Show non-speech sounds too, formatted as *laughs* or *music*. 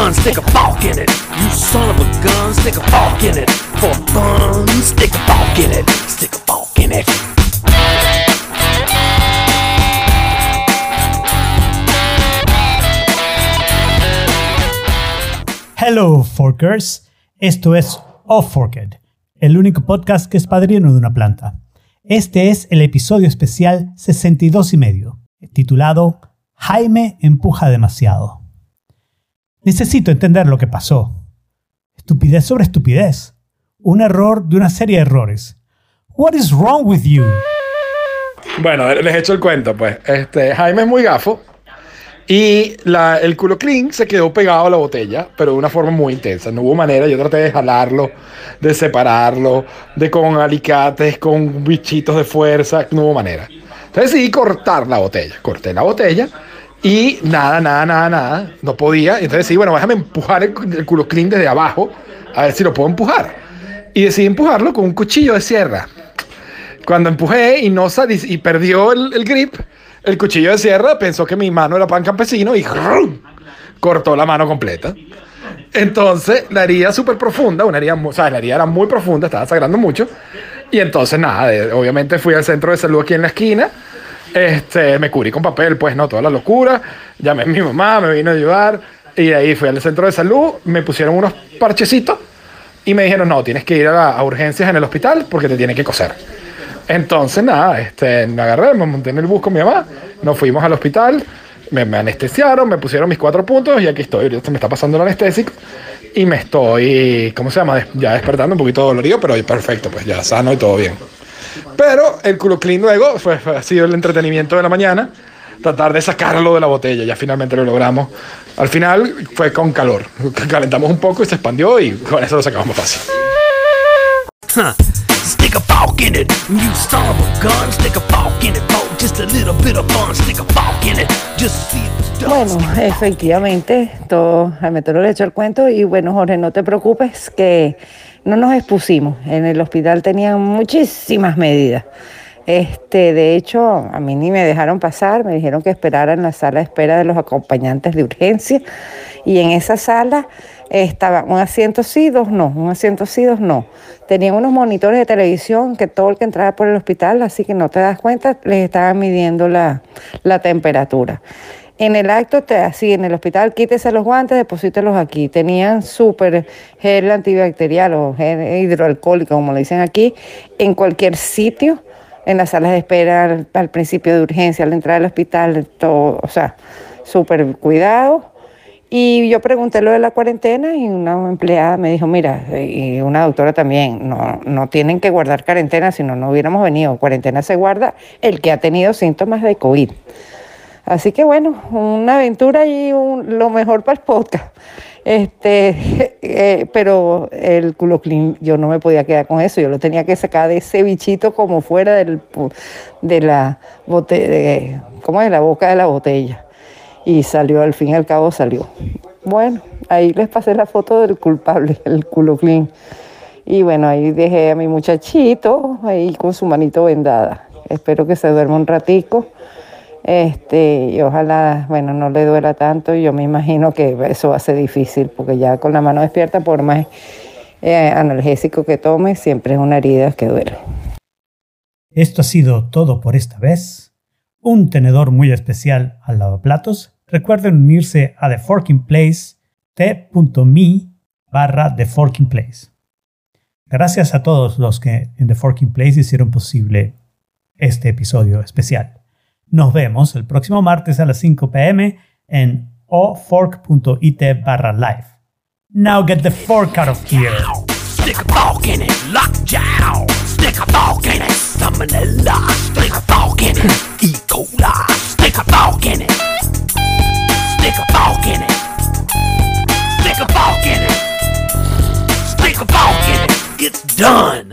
gun, stick a fork in it. You son of a gun, stick a fork in it. For fun, stick a fork in it. Stick a fork in it. Hello, Forkers. Esto es Off Forked, el único podcast que es padrino de una planta. Este es el episodio especial 62 y medio, titulado Jaime empuja demasiado. Necesito entender lo que pasó. Estupidez sobre estupidez. Un error de una serie de errores. What is wrong with you? Bueno, les echo el cuento, pues. Este, Jaime es muy gafo y el culo clean se quedó pegado a la botella, pero de una forma muy intensa. No hubo manera, yo traté de jalarlo, de separarlo, de con alicates, con bichitos de fuerza, no hubo manera. Entonces decidí cortar la botella. Corté la botella y nada, nada, nada, nada, no podía. Entonces decidí, bueno, déjame empujar el, culo clean desde abajo, a ver si lo puedo empujar. Y decidí empujarlo con un cuchillo de sierra. Cuando empujé y no y perdió el, el grip, el cuchillo de sierra pensó que mi mano era pan campesino y ¡rum! cortó la mano completa. Entonces, la herida súper profunda, una herida, o sea, la herida era muy profunda, estaba sangrando mucho. Y entonces, nada, obviamente fui al centro de salud aquí en la esquina. Este, me cubrí con papel, pues no, toda la locura. Llamé a mi mamá, me vino a ayudar. Y ahí fui al centro de salud, me pusieron unos parchecitos y me dijeron, no, tienes que ir a, urgencias en el hospital porque te tienen que coser. Entonces, nada, este, me agarré, me monté en el bus con mi mamá, nos fuimos al hospital, me, me anestesiaron, me pusieron mis cuatro puntos y aquí estoy. Ahorita me está pasando el anestésico y me estoy, ¿cómo se llama? Ya despertando un poquito dolorido, pero perfecto, pues ya sano y todo bien. Pero el culo clean luego fue, fue- ha sido el entretenimiento de la mañana, tratar de sacarlo de la botella. Ya finalmente lo logramos. Al final fue con calor. Calentamos un poco y se expandió y con eso lo sacamos fácil. A a a a a. Bueno, efectivamente, todo Jaime Toro le echó el cuento y bueno, Jorge, no te preocupes que no nos expusimos. En el hospital tenían muchísimas medidas. Este, de hecho, a mí ni me dejaron pasar, me dijeron que esperara en la sala de espera de los acompañantes de urgencia y en esa sala estaba un asiento sí, dos no, un asiento sí, dos no. Tenían unos monitores de televisión que todo el que entraba por el hospital, así que no te das cuenta, les estaban midiendo la, la temperatura. En el acto, así en el hospital, quítese los guantes, deposítelos aquí. Tenían súper gel antibacterial o gel hidroalcohólico, como le dicen aquí, en cualquier sitio, en las salas de espera, al, principio de urgencia, al entrar al hospital, todo, o sea, súper cuidado. Y yo pregunté lo de la cuarentena y una empleada me dijo, mira, y una doctora también, no, no tienen que guardar cuarentena, si no, no hubiéramos venido. Cuarentena se guarda el que ha tenido síntomas de COVID. Así que bueno, una aventura y un- lo mejor para el podcast. Este, *laughs* eh, pero el culo clean, yo no me podía quedar con eso, yo lo tenía que sacar de ese bichito como fuera del, de la botella, ¿cómo es? La boca de la botella. Y salió, al fin y al cabo salió. Bueno, ahí les pasé la foto del culpable, *laughs* el culo clean. Y bueno, ahí dejé a mi muchachito ahí con su manito vendada. Espero que se duerma un ratico. Este, y ojalá, bueno, no le duela tanto. Yo me imagino que eso va a ser difícil, porque ya con la mano despierta, por más eh, analgésico que tome, siempre es una herida que duele. Esto ha sido todo por esta vez. Un tenedor muy especial al lavaplatos. Recuerden unirse a The Forking Place, t.me barra The Forking Place. Gracias a todos los que en The Forking Place hicieron posible este episodio especial. Nos vemos el próximo martes a las 5 pm en ofork.it barra live. Now get the fork out of here. Stick a fork in it, lockjaw. Stick a fork in it, salmonella. Stick a fork in it, E. coli. Stick a fork in it. Stick a fork in it. Stick a fork in it. Stick a fork in it. It's done.